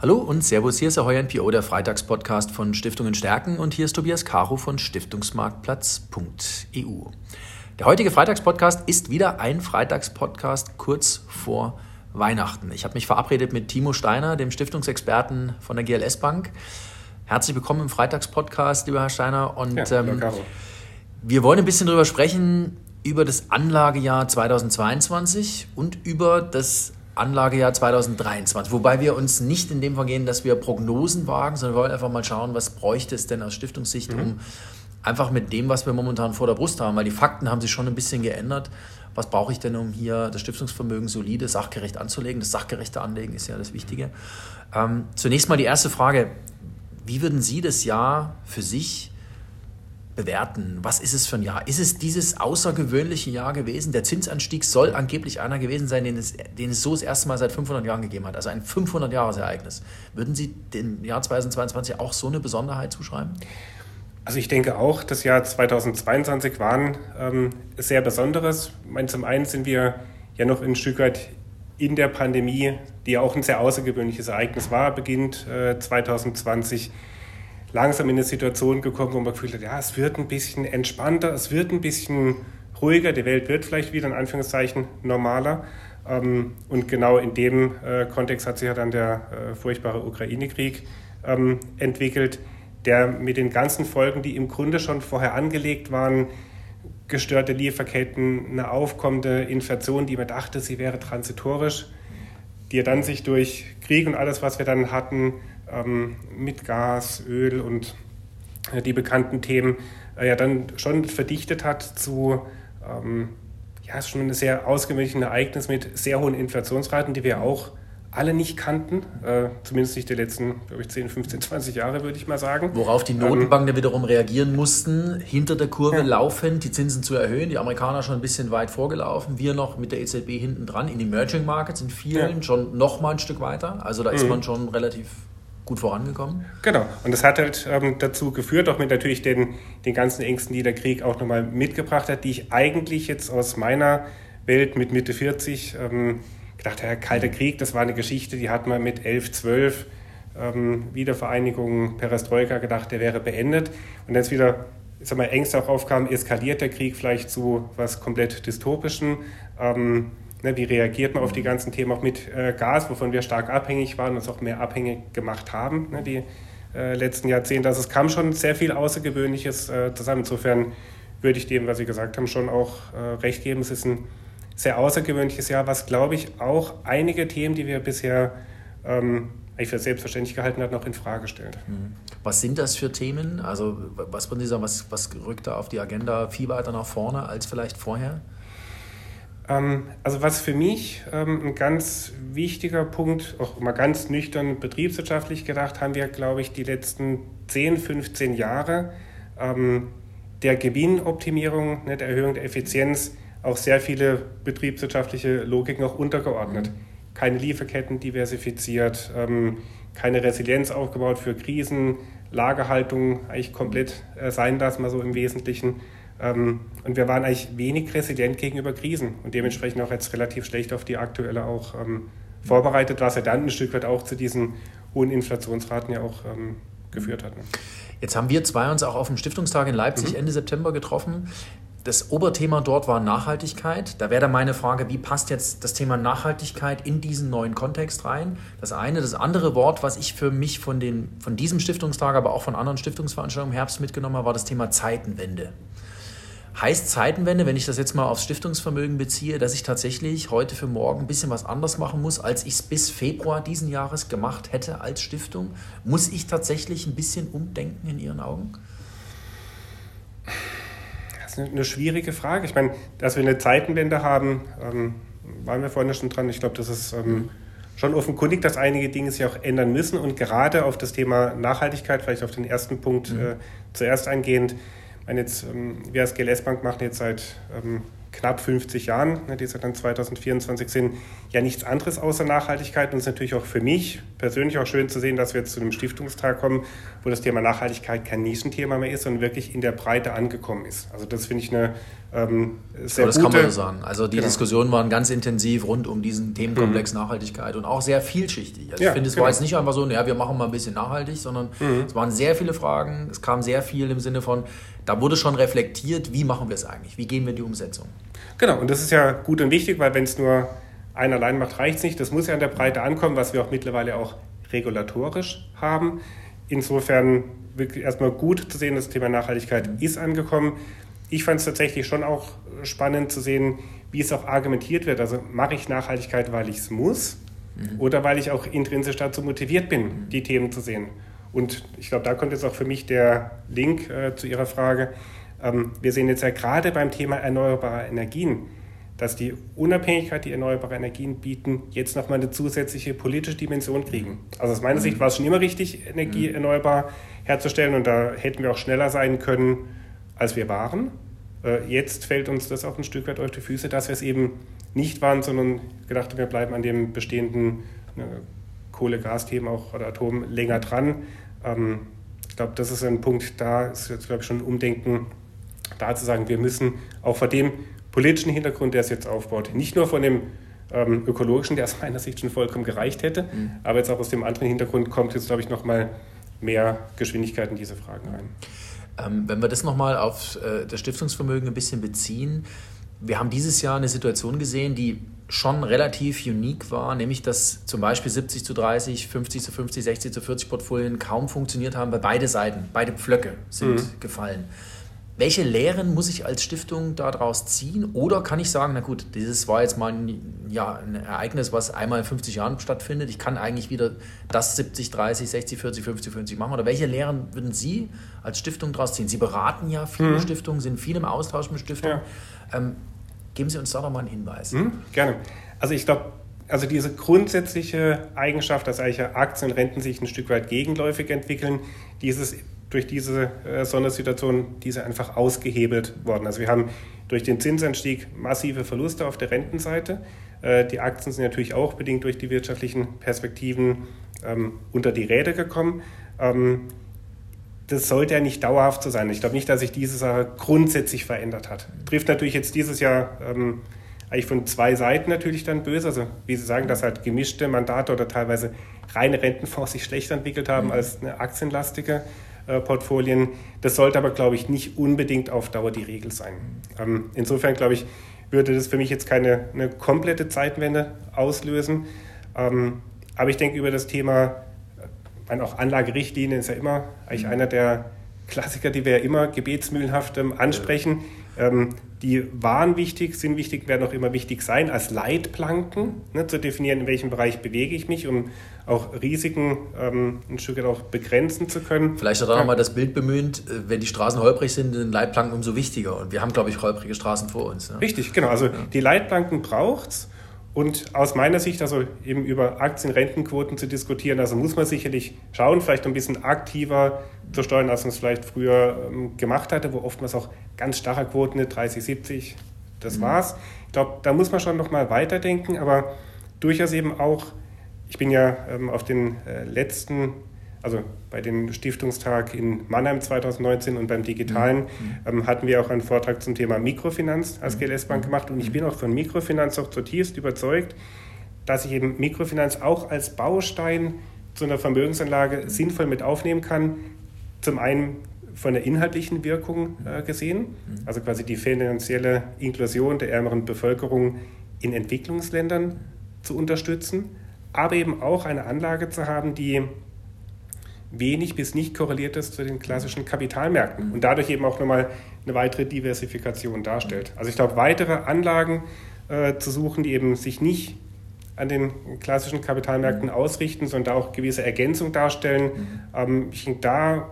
Hallo und Servus, hier ist der Heuer NPO, der Freitagspodcast von Stiftungen Stärken und hier ist Tobias Caro von Stiftungsmarktplatz.eu. Der heutige Freitagspodcast ist wieder ein Freitagspodcast kurz vor Weihnachten. Ich habe mich verabredet mit Timo Steiner, dem Stiftungsexperten von der GLS Bank. Herzlich willkommen im Freitagspodcast, lieber Herr Steiner. Und ja, ähm, wir wollen ein bisschen darüber sprechen, über das Anlagejahr 2022 und über das Anlagejahr 2023. Wobei wir uns nicht in dem vergehen, dass wir Prognosen wagen, sondern wir wollen einfach mal schauen, was bräuchte es denn aus Stiftungssicht, mhm. um einfach mit dem, was wir momentan vor der Brust haben, weil die Fakten haben sich schon ein bisschen geändert. Was brauche ich denn, um hier das Stiftungsvermögen solide, sachgerecht anzulegen? Das sachgerechte Anlegen ist ja das Wichtige. Ähm, zunächst mal die erste Frage. Wie würden Sie das Jahr für sich bewerten. Was ist es für ein Jahr? Ist es dieses außergewöhnliche Jahr gewesen? Der Zinsanstieg soll angeblich einer gewesen sein, den es, den es so das erste Mal seit 500 Jahren gegeben hat. Also ein 500-Jahres-Ereignis. Würden Sie dem Jahr 2022 auch so eine Besonderheit zuschreiben? Also ich denke auch, das Jahr 2022 war ein ähm, sehr besonderes. Ich meine, zum einen sind wir ja noch ein Stück in der Pandemie, die ja auch ein sehr außergewöhnliches Ereignis war, beginnt äh, 2020 langsam in eine Situation gekommen, wo man gefühlt hat, ja, es wird ein bisschen entspannter, es wird ein bisschen ruhiger, die Welt wird vielleicht wieder in Anführungszeichen normaler. Ähm, und genau in dem äh, Kontext hat sich ja dann der äh, furchtbare Ukraine-Krieg ähm, entwickelt, der mit den ganzen Folgen, die im Grunde schon vorher angelegt waren, gestörte Lieferketten, eine aufkommende Inflation, die man dachte, sie wäre transitorisch, die ja dann sich durch Krieg und alles, was wir dann hatten, ähm, mit Gas, Öl und äh, die bekannten Themen äh, ja dann schon verdichtet hat zu ähm, ja, schon ein sehr ausgewöhnliches Ereignis mit sehr hohen Inflationsraten, die wir auch alle nicht kannten, äh, zumindest nicht die letzten, glaube ich, 10, 15, 20 Jahre, würde ich mal sagen. Worauf die Notenbanken ähm, wiederum reagieren mussten, hinter der Kurve ja. laufend die Zinsen zu erhöhen. Die Amerikaner schon ein bisschen weit vorgelaufen, wir noch mit der EZB hinten dran. In Emerging Markets, in vielen ja. schon noch mal ein Stück weiter. Also da ist mhm. man schon relativ gut vorangekommen. Genau. Und das hat halt ähm, dazu geführt, auch mit natürlich den, den ganzen Ängsten, die der Krieg auch nochmal mitgebracht hat, die ich eigentlich jetzt aus meiner Welt mit Mitte 40 ähm, gedacht habe, Kalter Krieg, das war eine Geschichte, die hat man mit 11, 12 ähm, Wiedervereinigung, Perestroika gedacht, der wäre beendet. Und jetzt wieder ich sag mal, Ängste auch aufkamen, eskaliert der Krieg vielleicht zu was komplett Dystopischen. Ähm, Ne, wie reagiert man auf die ganzen Themen auch mit äh, Gas, wovon wir stark abhängig waren und uns auch mehr abhängig gemacht haben, ne, die äh, letzten Jahrzehnte. Also es kam schon sehr viel Außergewöhnliches äh, zusammen. Insofern würde ich dem, was Sie gesagt haben, schon auch äh, recht geben. Es ist ein sehr außergewöhnliches Jahr, was, glaube ich, auch einige Themen, die wir bisher ähm, eigentlich für selbstverständlich gehalten hat, noch in Frage stellt. Mhm. Was sind das für Themen? Also was würden Sie sagen, was, was rückt da auf die Agenda viel weiter nach vorne als vielleicht vorher? Ähm, also was für mich ähm, ein ganz wichtiger Punkt, auch mal ganz nüchtern betriebswirtschaftlich gedacht, haben wir, glaube ich, die letzten 10, 15 Jahre ähm, der Gewinnoptimierung, ne, der Erhöhung der Effizienz auch sehr viele betriebswirtschaftliche Logiken auch untergeordnet. Keine Lieferketten diversifiziert, keine Resilienz aufgebaut für Krisen, Lagerhaltung eigentlich komplett äh, sein lassen, mal so im Wesentlichen. Ähm, und wir waren eigentlich wenig resilient gegenüber Krisen und dementsprechend auch jetzt relativ schlecht auf die aktuelle auch ähm, vorbereitet, was ja dann ein Stück weit auch zu diesen hohen Inflationsraten ja auch ähm, geführt hat. Ne? Jetzt haben wir zwei uns auch auf dem Stiftungstag in Leipzig mhm. Ende September getroffen. Das Oberthema dort war Nachhaltigkeit. Da wäre dann meine Frage, wie passt jetzt das Thema Nachhaltigkeit in diesen neuen Kontext rein? Das eine. Das andere Wort, was ich für mich von, den, von diesem Stiftungstag, aber auch von anderen Stiftungsveranstaltungen im Herbst mitgenommen habe, war das Thema Zeitenwende. Heißt Zeitenwende, wenn ich das jetzt mal aufs Stiftungsvermögen beziehe, dass ich tatsächlich heute für morgen ein bisschen was anders machen muss, als ich es bis Februar diesen Jahres gemacht hätte als Stiftung? Muss ich tatsächlich ein bisschen umdenken in Ihren Augen? Das ist eine schwierige Frage. Ich meine, dass wir eine Zeitenwende haben, ähm, waren wir vorhin schon dran. Ich glaube, das ist ähm, schon offenkundig, dass einige Dinge sich auch ändern müssen. Und gerade auf das Thema Nachhaltigkeit, vielleicht auf den ersten Punkt mhm. äh, zuerst eingehend, meine jetzt, ähm, wir als GLS Bank machen jetzt seit ähm, knapp 50 Jahren, ne, die seit dann 2024 sind, ja nichts anderes außer Nachhaltigkeit und ist natürlich auch für mich persönlich auch schön zu sehen, dass wir jetzt zu einem Stiftungstag kommen, wo das Thema Nachhaltigkeit kein Nischenthema mehr ist, sondern wirklich in der Breite angekommen ist. Also das finde ich eine ähm, sehr Aber das gute... kann man so sagen. Also die genau. Diskussionen waren ganz intensiv rund um diesen Themenkomplex mhm. Nachhaltigkeit und auch sehr vielschichtig. Also ja, ich finde, es genau. war jetzt nicht einfach so, ja, wir machen mal ein bisschen nachhaltig, sondern mhm. es waren sehr viele Fragen, es kam sehr viel im Sinne von, da wurde schon reflektiert, wie machen wir es eigentlich, wie gehen wir in die Umsetzung. Genau, und das ist ja gut und wichtig, weil wenn es nur einer allein macht, reicht es nicht. Das muss ja an der Breite ankommen, was wir auch mittlerweile auch regulatorisch haben. Insofern wirklich erstmal gut zu sehen, das Thema Nachhaltigkeit ist angekommen. Ich fand es tatsächlich schon auch spannend zu sehen, wie es auch argumentiert wird. Also mache ich Nachhaltigkeit, weil ich es muss mhm. oder weil ich auch intrinsisch dazu motiviert bin, mhm. die Themen zu sehen. Und ich glaube, da kommt jetzt auch für mich der Link äh, zu Ihrer Frage. Ähm, wir sehen jetzt ja gerade beim Thema erneuerbare Energien, dass die Unabhängigkeit, die erneuerbare Energien bieten, jetzt nochmal eine zusätzliche politische Dimension kriegen. Also aus meiner Sicht mhm. war es schon immer richtig, Energie mhm. erneuerbar herzustellen und da hätten wir auch schneller sein können, als wir waren. Äh, jetzt fällt uns das auch ein Stück weit auf die Füße, dass wir es eben nicht waren, sondern gedacht haben, wir bleiben an dem bestehenden ne, Kohle, Gasthemen auch oder Atom länger dran. Ähm, ich glaube, das ist ein Punkt, da ist jetzt, glaube ich, schon ein Umdenken da zu sagen, wir müssen auch vor dem politischen Hintergrund, der es jetzt aufbaut, nicht nur von dem ähm, ökologischen, der aus meiner Sicht schon vollkommen gereicht hätte, mhm. aber jetzt auch aus dem anderen Hintergrund kommt jetzt, glaube ich, nochmal mehr Geschwindigkeit in diese Fragen rein. Ähm, wenn wir das nochmal auf äh, das Stiftungsvermögen ein bisschen beziehen, wir haben dieses Jahr eine Situation gesehen, die schon relativ unique war, nämlich dass zum Beispiel 70 zu 30, 50 zu 50, 60 zu 40 Portfolien kaum funktioniert haben, weil beide Seiten, beide Pflöcke sind mhm. gefallen. Welche Lehren muss ich als Stiftung daraus ziehen? Oder kann ich sagen, na gut, dieses war jetzt mal ein, ja, ein Ereignis, was einmal in 50 Jahren stattfindet. Ich kann eigentlich wieder das 70, 30, 60, 40, 50, 50 machen. Oder welche Lehren würden Sie als Stiftung daraus ziehen? Sie beraten ja viele mhm. Stiftungen, sind viel im Austausch mit Stiftungen. Ja. Ähm, geben Sie uns da doch mal einen Hinweis. Mhm, gerne. Also ich glaube, also diese grundsätzliche Eigenschaft, dass eigentlich Aktien und Renten sich ein Stück weit gegenläufig entwickeln, dieses durch diese äh, Sondersituation diese einfach ausgehebelt worden. Also wir haben durch den Zinsanstieg massive Verluste auf der Rentenseite. Äh, die Aktien sind natürlich auch bedingt durch die wirtschaftlichen Perspektiven ähm, unter die Räder gekommen. Ähm, das sollte ja nicht dauerhaft so sein. Ich glaube nicht, dass sich diese Sache grundsätzlich verändert hat. Trifft natürlich jetzt dieses Jahr ähm, eigentlich von zwei Seiten natürlich dann böse. Also wie Sie sagen, dass halt gemischte Mandate oder teilweise reine Rentenfonds sich schlechter entwickelt haben mhm. als eine aktienlastige äh, Portfolien. Das sollte aber, glaube ich, nicht unbedingt auf Dauer die Regel sein. Ähm, insofern, glaube ich, würde das für mich jetzt keine eine komplette Zeitwende auslösen. Ähm, aber ich denke, über das Thema, meine, auch Anlagerichtlinien ist ja immer eigentlich mhm. einer der Klassiker, die wir ja immer gebetsmühlenhaft ähm, ansprechen. Ähm, die waren wichtig, sind wichtig, werden auch immer wichtig sein, als Leitplanken ne, zu definieren, in welchem Bereich bewege ich mich, um auch Risiken ähm, ein Stück weit auch begrenzen zu können. Vielleicht auch ja. nochmal das Bild bemühend, äh, wenn die Straßen holprig sind, sind Leitplanken umso wichtiger. Und wir haben, glaube ich, holprige Straßen vor uns. Ne? Richtig, genau. Also ja. die Leitplanken braucht es. Und aus meiner Sicht, also eben über Aktienrentenquoten zu diskutieren, also muss man sicherlich schauen, vielleicht ein bisschen aktiver zu steuern, als man es vielleicht früher ähm, gemacht hatte, wo oftmals auch ganz starre Quoten, 30, 70, das mhm. war's. Ich glaube, da muss man schon nochmal weiterdenken, aber durchaus eben auch, ich bin ja ähm, auf den äh, letzten also bei dem Stiftungstag in Mannheim 2019 und beim Digitalen mhm. ähm, hatten wir auch einen Vortrag zum Thema Mikrofinanz als mhm. GLS Bank gemacht und ich bin auch von Mikrofinanz auch zutiefst überzeugt, dass ich eben Mikrofinanz auch als Baustein zu einer Vermögensanlage mhm. sinnvoll mit aufnehmen kann. Zum einen von der inhaltlichen Wirkung äh, gesehen, mhm. also quasi die finanzielle Inklusion der ärmeren Bevölkerung in Entwicklungsländern zu unterstützen, aber eben auch eine Anlage zu haben, die wenig bis nicht korreliert ist zu den klassischen Kapitalmärkten und dadurch eben auch nochmal eine weitere Diversifikation darstellt. Also ich glaube, weitere Anlagen äh, zu suchen, die eben sich nicht an den klassischen Kapitalmärkten ausrichten, sondern da auch gewisse Ergänzung darstellen. Ähm, ich denke, da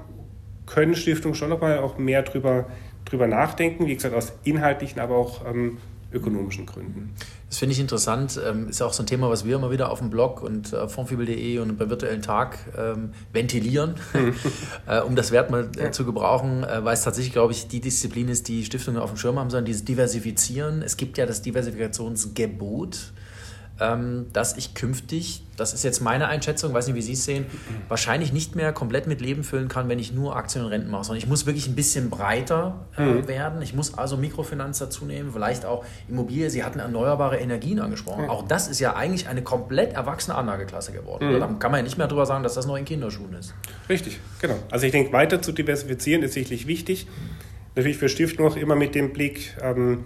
können Stiftungen schon nochmal auch mehr drüber, drüber nachdenken, wie gesagt, aus inhaltlichen, aber auch ähm, ökonomischen Gründen. Das finde ich interessant. Ähm, ist auch so ein Thema, was wir immer wieder auf dem Blog und auf fondfibel.de und beim virtuellen Tag ähm, ventilieren, äh, um das Wert mal äh, zu gebrauchen, äh, weil es tatsächlich, glaube ich, die Disziplin ist, die Stiftungen auf dem Schirm haben sollen, dieses Diversifizieren. Es gibt ja das Diversifikationsgebot. Ähm, dass ich künftig, das ist jetzt meine Einschätzung, weiß nicht, wie Sie es sehen, wahrscheinlich nicht mehr komplett mit Leben füllen kann, wenn ich nur Aktien und Renten mache, sondern ich muss wirklich ein bisschen breiter äh, mhm. werden. Ich muss also Mikrofinanz dazu nehmen, vielleicht auch Immobilie. Sie hatten erneuerbare Energien angesprochen. Mhm. Auch das ist ja eigentlich eine komplett erwachsene Anlageklasse geworden. Mhm. Da kann man ja nicht mehr drüber sagen, dass das noch in Kinderschuhen ist. Richtig, genau. Also ich denke, weiter zu diversifizieren ist sicherlich wichtig. Natürlich für Stiftung auch immer mit dem Blick, ähm,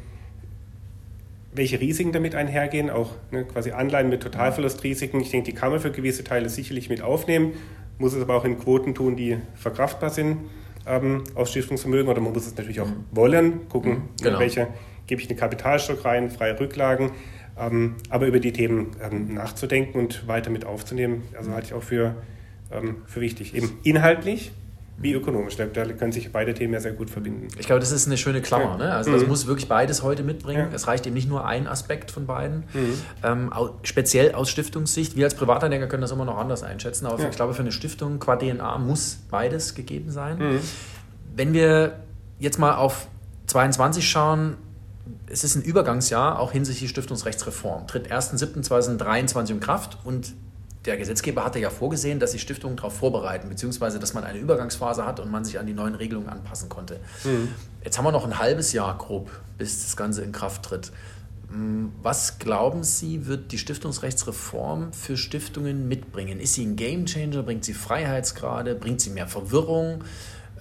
welche Risiken damit einhergehen, auch ne, quasi Anleihen mit Totalverlustrisiken. Ich denke, die kann man für gewisse Teile sicherlich mit aufnehmen, muss es aber auch in Quoten tun, die verkraftbar sind ähm, aus Stiftungsvermögen oder man muss es natürlich auch mhm. wollen, gucken, mhm, genau. welche gebe ich einen Kapitalstock rein, freie Rücklagen, ähm, aber über die Themen ähm, nachzudenken und weiter mit aufzunehmen, also halte ich auch für, ähm, für wichtig. Eben inhaltlich wie ökonomisch. Da, da, können sich beide Themen ja sehr gut verbinden. Ich glaube, das ist eine schöne Klammer. Ja. Ne? Also das mhm. muss wirklich beides heute mitbringen. Ja. Es reicht eben nicht nur ein Aspekt von beiden. Mhm. Ähm, speziell aus Stiftungssicht. Wir als Privatanleger können das immer noch anders einschätzen. Aber ja. ich glaube, für eine Stiftung qua DNA muss beides gegeben sein. Mhm. Wenn wir jetzt mal auf 22 schauen, es ist ein Übergangsjahr, auch hinsichtlich Stiftungsrechtsreform. Tritt 1.7.2023 in Kraft und der Gesetzgeber hatte ja vorgesehen, dass die Stiftungen darauf vorbereiten, beziehungsweise dass man eine Übergangsphase hat und man sich an die neuen Regelungen anpassen konnte. Mhm. Jetzt haben wir noch ein halbes Jahr grob, bis das Ganze in Kraft tritt. Hm, was glauben Sie, wird die Stiftungsrechtsreform für Stiftungen mitbringen? Ist sie ein Gamechanger? Bringt sie Freiheitsgrade? Bringt sie mehr Verwirrung?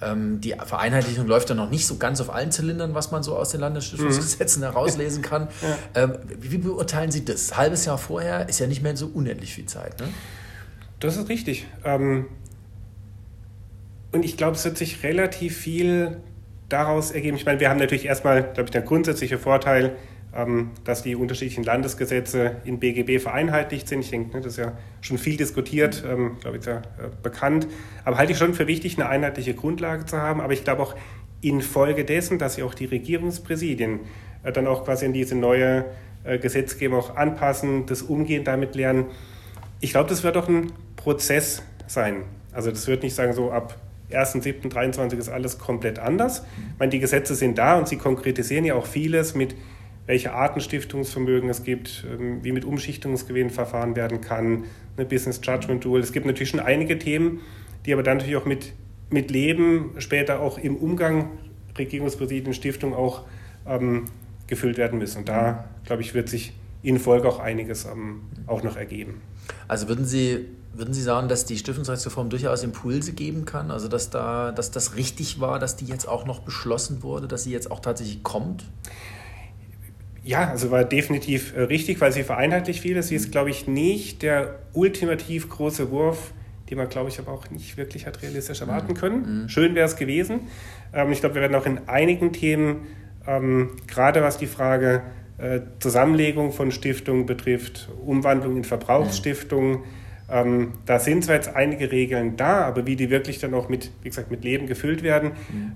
Ähm, die Vereinheitlichung läuft ja noch nicht so ganz auf allen Zylindern, was man so aus den Landesstiftungsgesetzen mhm. herauslesen kann. Ja. Ähm, wie beurteilen Sie das? Halbes Jahr vorher ist ja nicht mehr so unendlich viel Zeit. Ne? Das ist richtig. Ähm, und ich glaube, es wird sich relativ viel daraus ergeben. Ich meine, wir haben natürlich erstmal, glaube ich, der grundsätzliche Vorteil, dass die unterschiedlichen Landesgesetze in BGB vereinheitlicht sind. Ich denke, ne, das ist ja schon viel diskutiert, ähm, glaube ich, ja äh, bekannt. Aber halte ich schon für wichtig, eine einheitliche Grundlage zu haben. Aber ich glaube auch infolgedessen, dass sich auch die Regierungspräsidien äh, dann auch quasi an diese neue äh, Gesetzgebung auch anpassen, das Umgehen damit lernen. Ich glaube, das wird auch ein Prozess sein. Also das wird nicht sagen, so ab 1.7.23 ist alles komplett anders. Ich meine, die Gesetze sind da und sie konkretisieren ja auch vieles mit welche Arten Stiftungsvermögen es gibt, ähm, wie mit Umschichtungsgewinn verfahren werden kann, eine Business Judgment Rule. Es gibt natürlich schon einige Themen, die aber dann natürlich auch mit, mit Leben, später auch im Umgang Regierungspräsidien, Stiftung auch ähm, gefüllt werden müssen. Und da, glaube ich, wird sich in Folge auch einiges ähm, auch noch ergeben. Also würden Sie, würden Sie sagen, dass die Stiftungsrechtsreform durchaus Impulse geben kann? Also dass, da, dass das richtig war, dass die jetzt auch noch beschlossen wurde, dass sie jetzt auch tatsächlich kommt? Ja, also war definitiv äh, richtig, weil sie vereinheitlicht vieles. Sie ist, mhm. glaube ich, nicht der ultimativ große Wurf, den man, glaube ich, aber auch nicht wirklich hat realistisch erwarten mhm. können. Mhm. Schön wäre es gewesen. Ähm, ich glaube, wir werden auch in einigen Themen, ähm, gerade was die Frage äh, Zusammenlegung von Stiftungen betrifft, Umwandlung in Verbrauchsstiftungen, ähm, da sind zwar jetzt einige Regeln da, aber wie die wirklich dann auch mit, wie gesagt, mit Leben gefüllt werden,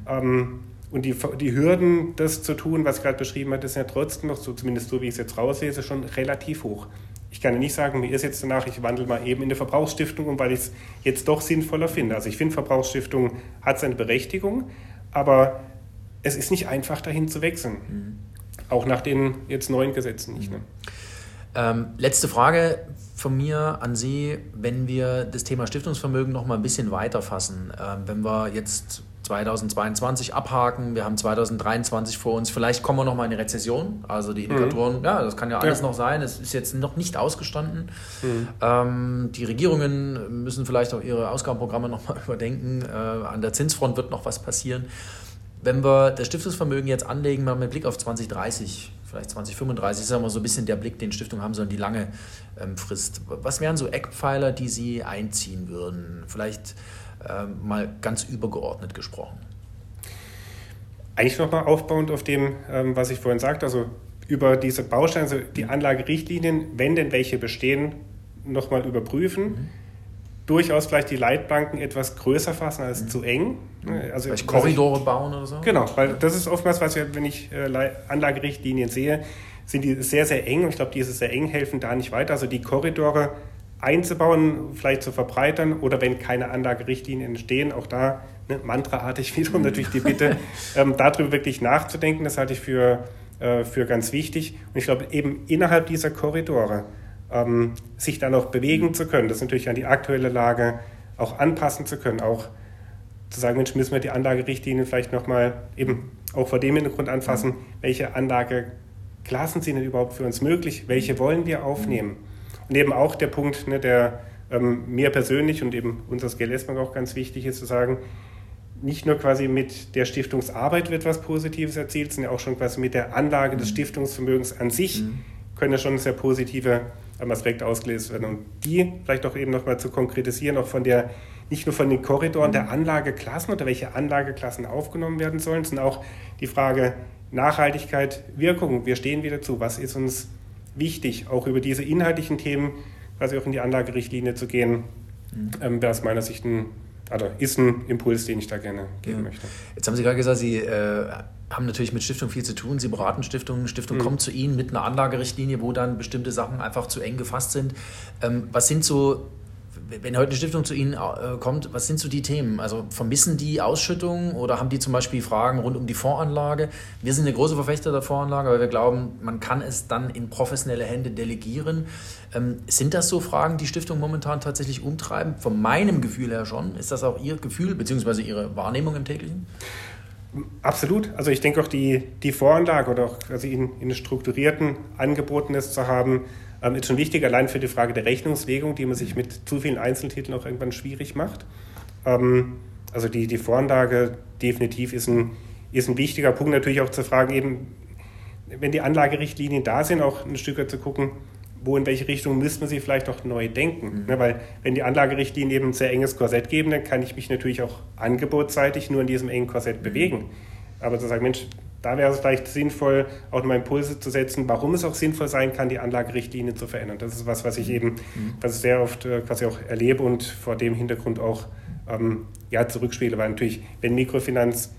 mhm und die, die Hürden, das zu tun, was ich gerade beschrieben habe, ist ja trotzdem noch, so, zumindest so wie ich es jetzt rauslese, schon relativ hoch. Ich kann ja nicht sagen, mir ist jetzt danach, ich wandle mal eben in eine Verbrauchsstiftung um, weil ich es jetzt doch sinnvoller finde. Also ich finde, Verbrauchsstiftung hat seine Berechtigung, aber es ist nicht einfach, dahin zu wechseln. Mhm. Auch nach den jetzt neuen Gesetzen nicht. Ne? Ähm, letzte Frage von mir an Sie, wenn wir das Thema Stiftungsvermögen noch mal ein bisschen weiter fassen. Ähm, wenn wir jetzt 2022 abhaken, wir haben 2023 vor uns, vielleicht kommen wir noch mal in die Rezession, also die Indikatoren, mhm. ja, das kann ja alles ja. noch sein, es ist jetzt noch nicht ausgestanden. Mhm. Ähm, die Regierungen müssen vielleicht auch ihre Ausgabenprogramme noch mal überdenken, äh, an der Zinsfront wird noch was passieren. Wenn wir das Stiftungsvermögen jetzt anlegen, mal mit Blick auf 2030, vielleicht 2035, ist ja immer so ein bisschen der Blick, den Stiftungen haben sollen, die lange ähm, Frist. Was wären so Eckpfeiler, die Sie einziehen würden? Vielleicht mal ganz übergeordnet gesprochen. Eigentlich nochmal aufbauend auf dem, ähm, was ich vorhin sagte, also über diese Bausteine, also die Anlagerichtlinien, wenn denn welche bestehen, nochmal überprüfen. Mhm. Durchaus vielleicht die Leitplanken etwas größer fassen als mhm. zu eng. Also vielleicht Korridore ich, bauen oder so? Genau, weil das ist oftmals, was ich, wenn ich äh, Anlagerichtlinien sehe, sind die sehr, sehr eng und ich glaube, diese sehr eng helfen da nicht weiter. Also die Korridore einzubauen, vielleicht zu verbreitern oder wenn keine Anlagerichtlinien entstehen, auch da ne, mantraartig wiederum natürlich die Bitte, ähm, darüber wirklich nachzudenken. Das halte ich für, äh, für ganz wichtig. Und ich glaube, eben innerhalb dieser Korridore ähm, sich dann auch bewegen zu können, das natürlich an die aktuelle Lage auch anpassen zu können, auch zu sagen, Mensch, müssen wir die Anlagerichtlinien vielleicht nochmal eben auch vor dem Hintergrund anfassen, welche Anlageklassen sind denn überhaupt für uns möglich, welche wollen wir aufnehmen. Und eben auch der Punkt, ne, der ähm, mir persönlich und eben uns als GLS-Bank auch ganz wichtig ist, zu sagen, nicht nur quasi mit der Stiftungsarbeit wird was Positives erzielt, sondern auch schon quasi mit der Anlage des mhm. Stiftungsvermögens an sich mhm. können ja schon sehr positive ähm, Aspekte ausgelöst werden. Und die vielleicht auch eben nochmal zu konkretisieren, auch von der, nicht nur von den Korridoren der mhm. Anlageklassen oder welche Anlageklassen aufgenommen werden sollen, sondern auch die Frage Nachhaltigkeit, Wirkung. Wir stehen wieder zu. Was ist uns wichtig, auch über diese inhaltlichen Themen quasi auch in die Anlagerichtlinie zu gehen, mhm. ähm, wäre aus meiner Sicht ein, also ist ein Impuls, den ich da gerne geben ja. möchte. Jetzt haben Sie gerade gesagt, Sie äh, haben natürlich mit Stiftung viel zu tun. Sie beraten Stiftungen. Stiftung mhm. kommt zu Ihnen mit einer Anlagerichtlinie, wo dann bestimmte Sachen einfach zu eng gefasst sind. Ähm, was sind so wenn heute eine Stiftung zu Ihnen äh, kommt, was sind so die Themen? Also vermissen die Ausschüttungen oder haben die zum Beispiel Fragen rund um die Voranlage? Wir sind eine große Verfechter der Voranlage, weil wir glauben, man kann es dann in professionelle Hände delegieren. Ähm, sind das so Fragen, die Stiftung momentan tatsächlich umtreiben? Von meinem Gefühl her schon. Ist das auch Ihr Gefühl bzw. Ihre Wahrnehmung im täglichen? Absolut. Also ich denke auch die, die Voranlage oder auch also in, in strukturierten Angeboten es zu haben, ähm, ist schon wichtig, allein für die Frage der Rechnungslegung, die man sich mit zu vielen Einzeltiteln auch irgendwann schwierig macht. Ähm, also die, die Voranlage definitiv ist ein, ist ein wichtiger Punkt. Natürlich auch zu fragen, eben, wenn die Anlagerichtlinien da sind, auch ein Stück zu gucken, wo in welche Richtung müsste man sie vielleicht auch neu denken. Mhm. Ne, weil wenn die Anlagerichtlinien eben ein sehr enges Korsett geben, dann kann ich mich natürlich auch angebotsseitig nur in diesem engen Korsett mhm. Aber zu sagen, Mensch, da wäre es vielleicht sinnvoll, auch nochmal Impulse zu setzen, warum es auch sinnvoll sein kann, die Anlagerichtlinie zu verändern. Das ist was, was ich eben, mhm. was ich sehr oft äh, quasi auch erlebe und vor dem Hintergrund auch ähm, ja, zurückspiele, weil natürlich, wenn Mikrofinanz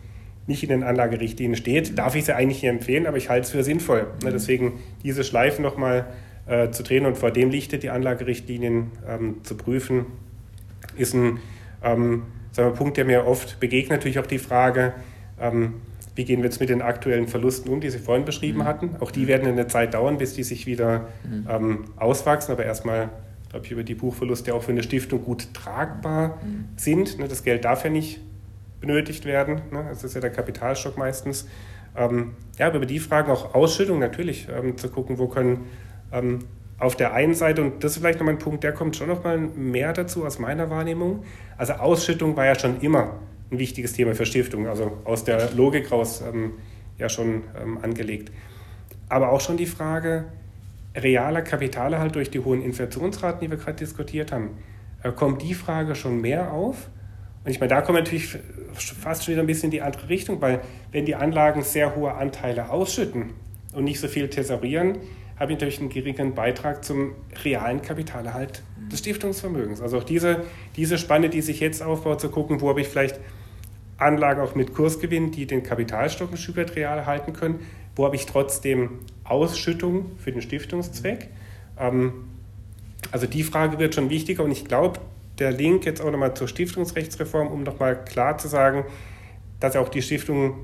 nicht in den Anlagerichtlinien steht, darf ich sie eigentlich nicht empfehlen, aber ich halte es für sinnvoll. Ne, mhm. Deswegen diese Schleifen nochmal äh, zu drehen und vor dem Lichte die Anlagerichtlinien ähm, zu prüfen, ist ein ähm, sagen wir, Punkt, der mir oft begegnet. Natürlich auch die Frage, ähm, wie gehen wir jetzt mit den aktuellen Verlusten um, die Sie vorhin beschrieben mhm. hatten. Auch die werden eine Zeit dauern, bis die sich wieder mhm. ähm, auswachsen. Aber erstmal, glaube ich, über die Buchverluste auch für eine Stiftung gut tragbar mhm. sind. Ne, das Geld darf ja nicht benötigt werden. Ne? Das ist ja der Kapitalstock meistens. Ähm, ja, aber über die Fragen auch Ausschüttung natürlich ähm, zu gucken, wo können ähm, auf der einen Seite, und das ist vielleicht nochmal ein Punkt, der kommt schon nochmal mehr dazu aus meiner Wahrnehmung. Also Ausschüttung war ja schon immer ein wichtiges Thema für Stiftungen, also aus der Logik raus ähm, ja schon ähm, angelegt. Aber auch schon die Frage realer Kapitalerhalt durch die hohen Inflationsraten, die wir gerade diskutiert haben, äh, kommt die Frage schon mehr auf. Und ich meine, da kommt natürlich fast schon wieder ein bisschen in die andere Richtung, weil wenn die Anlagen sehr hohe Anteile ausschütten und nicht so viel thesaurieren, habe ich natürlich einen geringen Beitrag zum realen Kapitalerhalt des Stiftungsvermögens. Also auch diese, diese Spanne, die sich jetzt aufbaut, zu gucken, wo habe ich vielleicht Anlagen auch mit Kursgewinn, die den Kapitalstock ein Stück weit real halten können, wo habe ich trotzdem Ausschüttung für den Stiftungszweck. Ähm, also die Frage wird schon wichtiger und ich glaube, der Link jetzt auch nochmal zur Stiftungsrechtsreform, um nochmal klar zu sagen, dass auch die Stiftung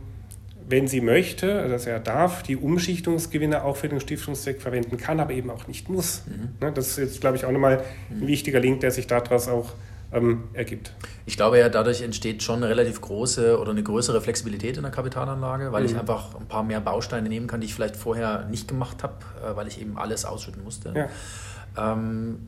wenn sie möchte, also dass er darf, die Umschichtungsgewinne auch für den Stiftungszweck verwenden kann, aber eben auch nicht muss. Mhm. Ne, das ist jetzt, glaube ich, auch nochmal ein wichtiger Link, der sich daraus auch ähm, ergibt. Ich glaube ja, dadurch entsteht schon eine relativ große oder eine größere Flexibilität in der Kapitalanlage, weil mhm. ich einfach ein paar mehr Bausteine nehmen kann, die ich vielleicht vorher nicht gemacht habe, äh, weil ich eben alles ausschütten musste. Ja. Ähm,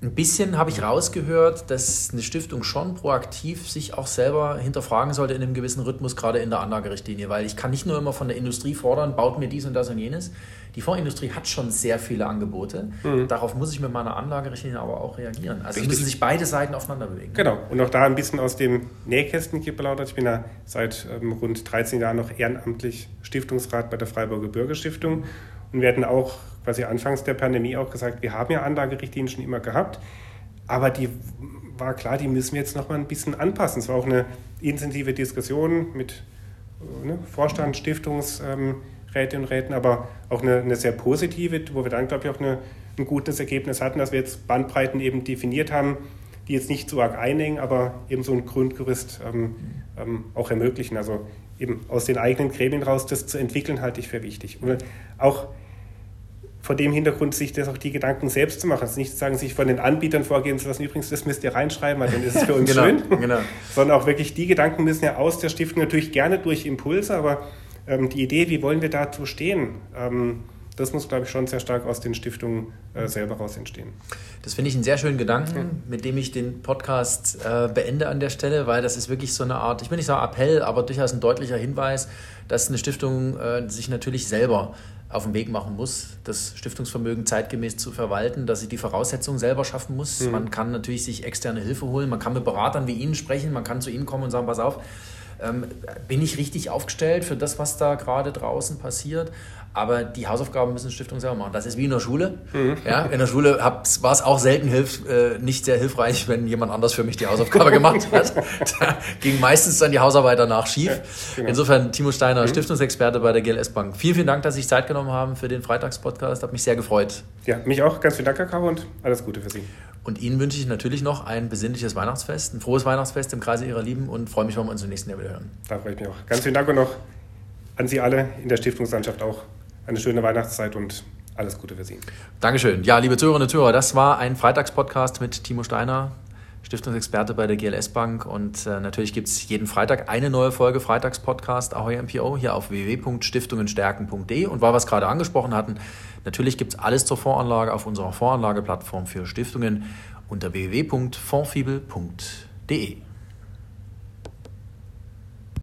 ein bisschen habe ich rausgehört, dass eine Stiftung schon proaktiv sich auch selber hinterfragen sollte in einem gewissen Rhythmus, gerade in der Anlagerichtlinie, weil ich kann nicht nur immer von der Industrie fordern, baut mir dies und das und jenes. Die Fondsindustrie hat schon sehr viele Angebote. Mhm. Darauf muss ich mit meiner Anlagerichtlinie aber auch reagieren. Also Richtig. müssen sich beide Seiten aufeinander bewegen. Genau. Und auch da ein bisschen aus dem Nähkästen geplaudert. Ich bin ja seit ähm, rund 13 Jahren noch ehrenamtlich Stiftungsrat bei der Freiburger Bürgerstiftung. Und wir hatten auch quasi anfangs der Pandemie auch gesagt, wir haben ja Anlagerichtlinien schon immer gehabt, aber die war klar, die müssen wir jetzt noch mal ein bisschen anpassen. Es war auch eine intensive Diskussion mit ne, Vorstand, Stiftungsrätinnen ähm, und Räten, aber auch eine, eine, sehr positive, wo wir dann, glaube ich, auch eine, ein gutes Ergebnis hatten, dass wir jetzt Bandbreiten eben definiert haben, die jetzt nicht so arg einhängen, aber eben so ein Grundgerüst ähm, ähm, auch ermöglichen. Also eben aus den eigenen Gremien raus das zu entwickeln, halte ich für wichtig. Und auch vor dem Hintergrund sich das auch die Gedanken selbst zu machen. Also nicht zu sagen, sich von den Anbietern vorgehen zu lassen, übrigens, das müsst ihr reinschreiben, weil dann ist es für uns genau, schön. Genau. Sondern auch wirklich die Gedanken müssen ja aus der Stiftung natürlich gerne durch Impulse, aber ähm, die Idee, wie wollen wir dazu stehen, ähm, das muss, glaube ich, schon sehr stark aus den Stiftungen äh, selber raus entstehen. Das finde ich einen sehr schönen Gedanken, mit dem ich den Podcast äh, beende an der Stelle, weil das ist wirklich so eine Art, ich will nicht sagen Appell, aber durchaus ein deutlicher Hinweis, dass eine Stiftung äh, sich natürlich selber auf den Weg machen muss, das Stiftungsvermögen zeitgemäß zu verwalten, dass sie die Voraussetzungen selber schaffen muss. Mhm. Man kann natürlich sich externe Hilfe holen, man kann mit Beratern wie Ihnen sprechen, man kann zu Ihnen kommen und sagen, pass auf, ähm, bin ich richtig aufgestellt für das, was da gerade draußen passiert? Aber die Hausaufgaben müssen Stiftungen selber machen. Das ist wie in der Schule. Mhm. Ja, in der Schule war es auch selten hilf, äh, nicht sehr hilfreich, wenn jemand anders für mich die Hausaufgabe gemacht hat. Da ging meistens dann die Hausarbeit danach schief. Ja, genau. Insofern Timo Steiner, mhm. Stiftungsexperte bei der GLS Bank. Vielen, vielen Dank, dass Sie sich Zeit genommen haben für den Freitagspodcast. Hat mich sehr gefreut. Ja, mich auch. Ganz vielen Dank, Herr Karo, und alles Gute für Sie. Und Ihnen wünsche ich natürlich noch ein besinnliches Weihnachtsfest, ein frohes Weihnachtsfest im Kreise Ihrer Lieben und freue mich, wenn wir uns im nächsten Jahr wieder hören. Da freue ich mich auch. Ganz vielen Dank und noch an Sie alle in der Stiftungslandschaft auch eine schöne Weihnachtszeit und alles Gute für Sie. Dankeschön. Ja, liebe Zuhörerinnen und Zuhörer, das war ein Freitagspodcast mit Timo Steiner, Stiftungsexperte bei der GLS Bank. Und äh, natürlich gibt es jeden Freitag eine neue Folge Freitagspodcast Ahoy MPO hier auf www.stiftungenstärken.de. Und weil wir es gerade angesprochen hatten, natürlich gibt es alles zur Voranlage auf unserer Voranlageplattform für Stiftungen unter www.fondfibel.de.